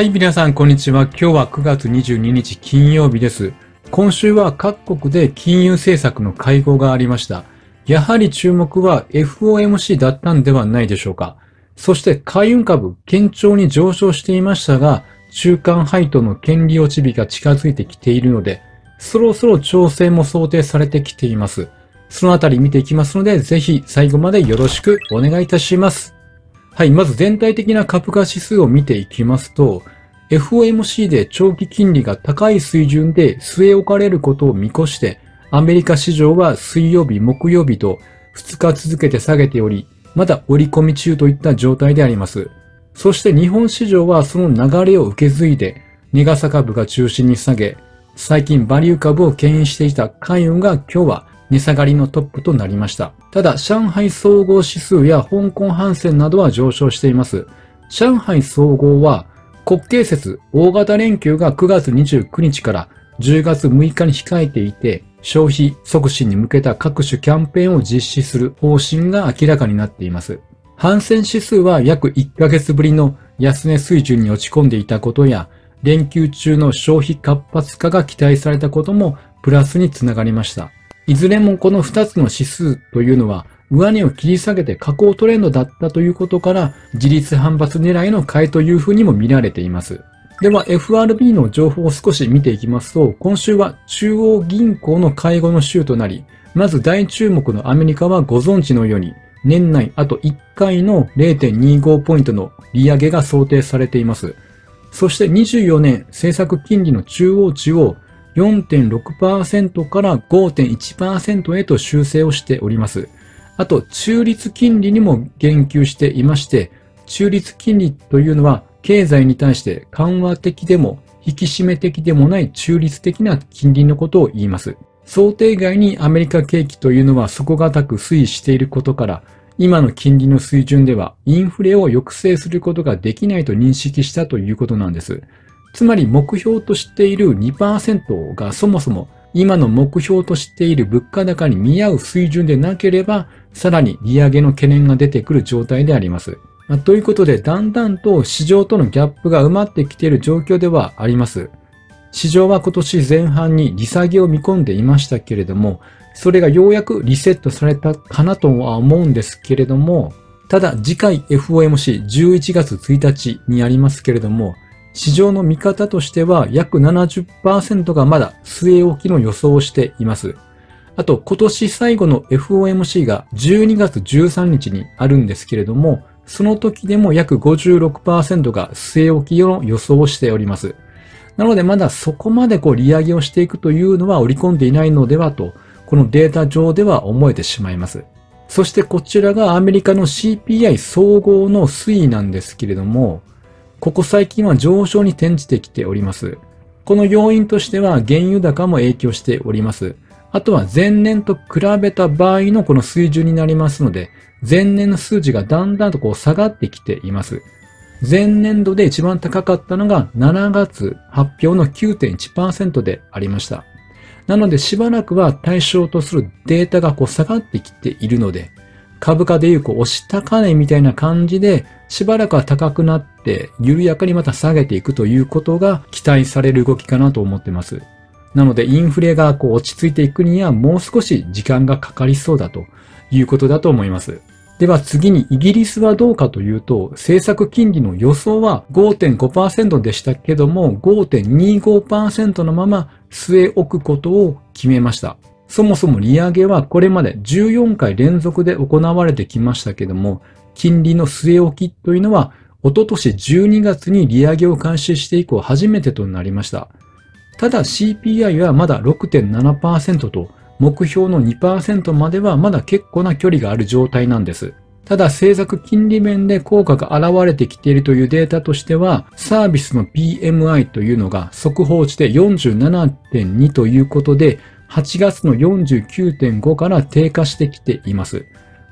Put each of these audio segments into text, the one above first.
はい、皆さん、こんにちは。今日は9月22日金曜日です。今週は各国で金融政策の会合がありました。やはり注目は FOMC だったんではないでしょうか。そして海運株、堅調に上昇していましたが、中間配当の権利落ち日が近づいてきているので、そろそろ調整も想定されてきています。そのあたり見ていきますので、ぜひ最後までよろしくお願いいたします。はい、まず全体的な株価指数を見ていきますと、FOMC で長期金利が高い水準で据え置かれることを見越して、アメリカ市場は水曜日、木曜日と2日続けて下げており、まだ折り込み中といった状態であります。そして日本市場はその流れを受け継いで、ネガサ株が中心に下げ、最近バリュー株を牽引していた海運が今日は値下がりのトップとなりました。ただ、上海総合指数や香港反戦などは上昇しています。上海総合は国慶節大型連休が9月29日から10月6日に控えていて、消費促進に向けた各種キャンペーンを実施する方針が明らかになっています。反戦指数は約1ヶ月ぶりの安値水準に落ち込んでいたことや、連休中の消費活発化が期待されたこともプラスにつながりました。いずれもこの2つの指数というのは、上値を切り下げて下降トレンドだったということから、自立反発狙いの買いというふうにも見られています。では FRB の情報を少し見ていきますと、今週は中央銀行の会合の週となり、まず大注目のアメリカはご存知のように、年内あと1回の0.25ポイントの利上げが想定されています。そして24年政策金利の中央値を4.6%から5.1%へと修正をしております。あと、中立金利にも言及していまして、中立金利というのは経済に対して緩和的でも引き締め的でもない中立的な金利のことを言います。想定外にアメリカ景気というのは底堅く推移していることから、今の金利の水準ではインフレを抑制することができないと認識したということなんです。つまり目標としている2%がそもそも今の目標としている物価高に見合う水準でなければ、さらに利上げの懸念が出てくる状態であります。まあ、ということで、だんだんと市場とのギャップが埋まってきている状況ではあります。市場は今年前半に利下げを見込んでいましたけれども、それがようやくリセットされたかなとは思うんですけれども、ただ次回 FOMC11 月1日にありますけれども、市場の見方としては約70%がまだ据え置きの予想をしています。あと今年最後の FOMC が12月13日にあるんですけれども、その時でも約56%が据え置きの予想をしております。なのでまだそこまでこう利上げをしていくというのは織り込んでいないのではと、このデータ上では思えてしまいます。そしてこちらがアメリカの CPI 総合の推移なんですけれども、ここ最近は上昇に転じてきております。この要因としては原油高も影響しております。あとは前年と比べた場合のこの水準になりますので、前年の数字がだんだんとこう下がってきています。前年度で一番高かったのが7月発表の9.1%でありました。なのでしばらくは対象とするデータがこう下がってきているので、株価でいうこう押し高値みたいな感じで、しばらくは高くなって、緩やかにまた下げていくということが期待される動きかなと思ってます。なので、インフレがこう落ち着いていくにはもう少し時間がかかりそうだということだと思います。では次にイギリスはどうかというと、政策金利の予想は5.5%でしたけども、5.25%のまま据え置くことを決めました。そもそも利上げはこれまで14回連続で行われてきましたけども、金利の据え置きというのは、おととし12月に利上げを開始して以降初めてとなりました。ただ CPI はまだ6.7%と、目標の2%まではまだ結構な距離がある状態なんです。ただ政策金利面で効果が現れてきているというデータとしては、サービスの PMI というのが速報値で47.2ということで、8月の49.5から低下してきています。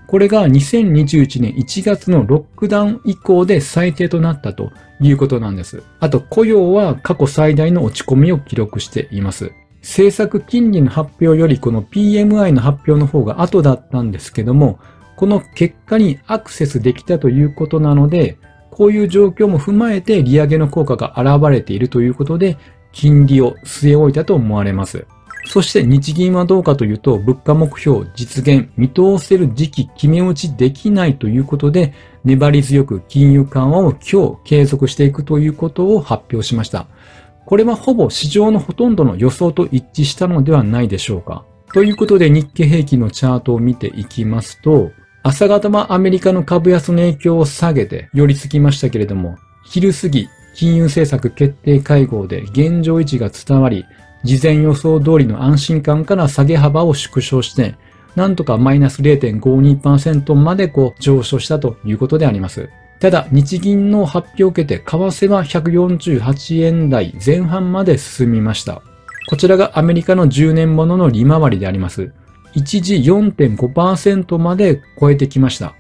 これが2021年1月のロックダウン以降で最低となったということなんです。あと雇用は過去最大の落ち込みを記録しています。政策金利の発表よりこの PMI の発表の方が後だったんですけども、この結果にアクセスできたということなので、こういう状況も踏まえて利上げの効果が現れているということで、金利を据え置いたと思われます。そして日銀はどうかというと、物価目標実現、見通せる時期決め打ちできないということで、粘り強く金融緩和を今日継続していくということを発表しました。これはほぼ市場のほとんどの予想と一致したのではないでしょうか。ということで日経平均のチャートを見ていきますと、朝方はアメリカの株安の影響を下げて寄り付きましたけれども、昼過ぎ、金融政策決定会合で現状維持が伝わり、事前予想通りの安心感から下げ幅を縮小して、なんとかマイナス0.52%までこう上昇したということであります。ただ、日銀の発表を受けて、為替は148円台前半まで進みました。こちらがアメリカの10年ものの利回りであります。一時4.5%まで超えてきました。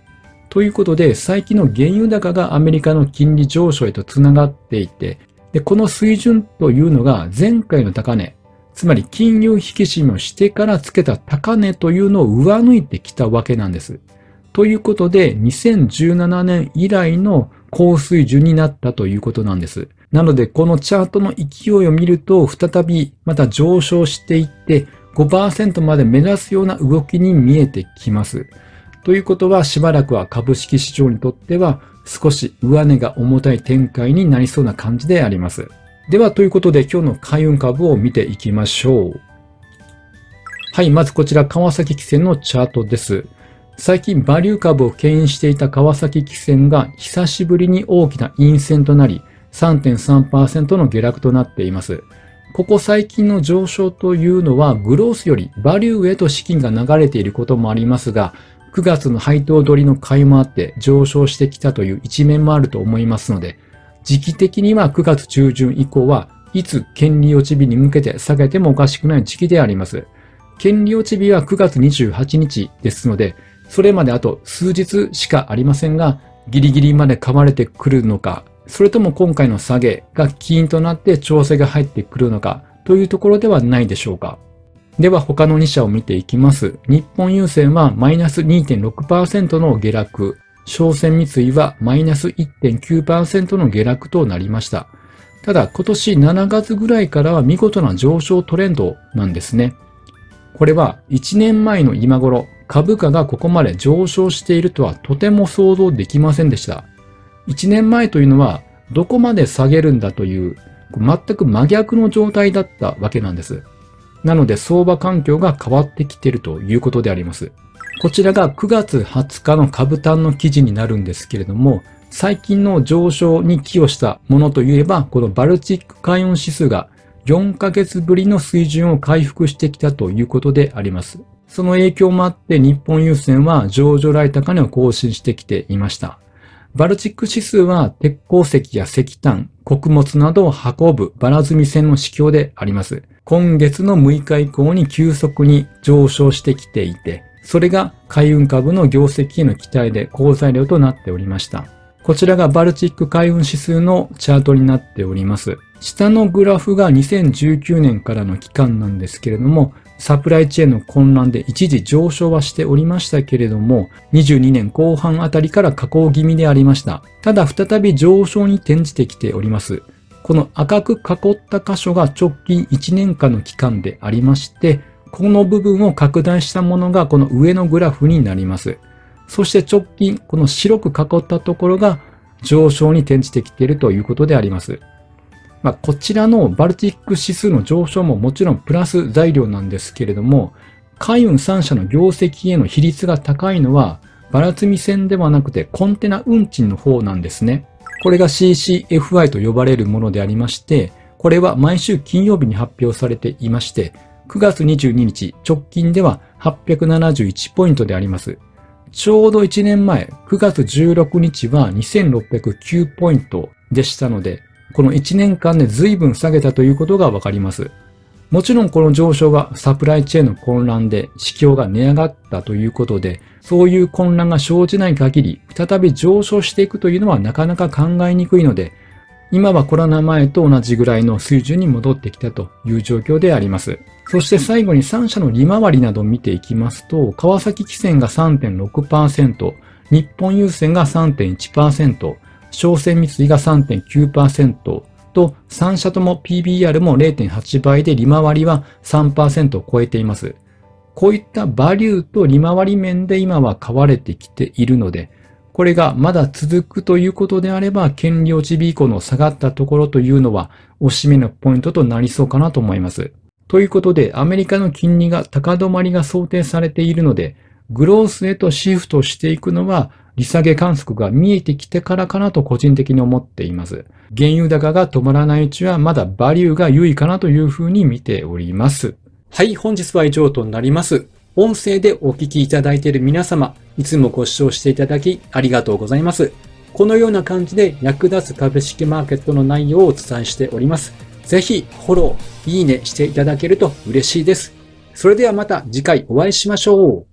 ということで、最近の原油高がアメリカの金利上昇へとつながっていて、で、この水準というのが前回の高値、つまり金融引き締めをしてからつけた高値というのを上抜いてきたわけなんです。ということで、2017年以来の高水準になったということなんです。なので、このチャートの勢いを見ると、再びまた上昇していって、5%まで目指すような動きに見えてきます。ということは、しばらくは株式市場にとっては、少し上値が重たい展開になりそうな感じであります。では、ということで今日の海運株を見ていきましょう。はい、まずこちら川崎汽船のチャートです。最近バリュー株を牽引していた川崎汽船が久しぶりに大きな陰線となり3.3%の下落となっています。ここ最近の上昇というのはグロースよりバリューへと資金が流れていることもありますが、9月の配当取りの買いもあって上昇してきたという一面もあると思いますので、時期的には9月中旬以降はいつ権利落ち日に向けて下げてもおかしくない時期であります。権利落ち日は9月28日ですので、それまであと数日しかありませんが、ギリギリまで噛まれてくるのか、それとも今回の下げが起因となって調整が入ってくるのかというところではないでしょうか。では他の2社を見ていきます。日本郵船はマイナス2.6%の下落。商船三井はマイナス1.9%の下落となりました。ただ今年7月ぐらいからは見事な上昇トレンドなんですね。これは1年前の今頃株価がここまで上昇しているとはとても想像できませんでした。1年前というのはどこまで下げるんだという全く真逆の状態だったわけなんです。なので相場環境が変わってきているということであります。こちらが9月20日の株単の記事になるんですけれども、最近の上昇に寄与したものといえば、このバルチック海運指数が4ヶ月ぶりの水準を回復してきたということであります。その影響もあって日本郵船は上場来高値を更新してきていました。バルチック指数は鉄鉱石や石炭、穀物などを運ぶバラ積み線の指標であります。今月の6日以降に急速に上昇してきていて、それが海運株の業績への期待で好材料となっておりました。こちらがバルチック海運指数のチャートになっております。下のグラフが2019年からの期間なんですけれども、サプライチェーンの混乱で一時上昇はしておりましたけれども、22年後半あたりから下降気味でありました。ただ再び上昇に転じてきております。この赤く囲った箇所が直近1年間の期間でありまして、この部分を拡大したものがこの上のグラフになります。そして直近、この白く囲ったところが上昇に転じてきているということであります。まあ、こちらのバルティック指数の上昇ももちろんプラス材料なんですけれども、海運3社の業績への比率が高いのは、バラ積み線ではなくてコンテナ運賃の方なんですね。これが CCFI と呼ばれるものでありまして、これは毎週金曜日に発表されていまして、9月22日直近では871ポイントであります。ちょうど1年前、9月16日は2609ポイントでしたので、この1年間で随分下げたということがわかります。もちろんこの上昇がサプライチェーンの混乱で市況が値上がったということで、そういう混乱が生じない限り、再び上昇していくというのはなかなか考えにくいので、今はコロナ前と同じぐらいの水準に戻ってきたという状況であります。そして最後に3社の利回りなどを見ていきますと、川崎汽船が3.6%、日本郵船が3.1%、商船三井が3.9%と、3社とも PBR も0.8倍で利回りは3%を超えています。こういったバリューと利回り面で今は買われてきているので、これがまだ続くということであれば、権利落ち日以降の下がったところというのは、おしめのポイントとなりそうかなと思います。ということで、アメリカの金利が高止まりが想定されているので、グロースへとシフトしていくのは、利下げ観測が見えてきてからかなと個人的に思っています。原油高が止まらないうちはまだバリューが優位かなというふうに見ております。はい、本日は以上となります。音声でお聞きいただいている皆様、いつもご視聴していただきありがとうございます。このような感じで役立つ株式マーケットの内容をお伝えしております。ぜひフォロー、いいねしていただけると嬉しいです。それではまた次回お会いしましょう。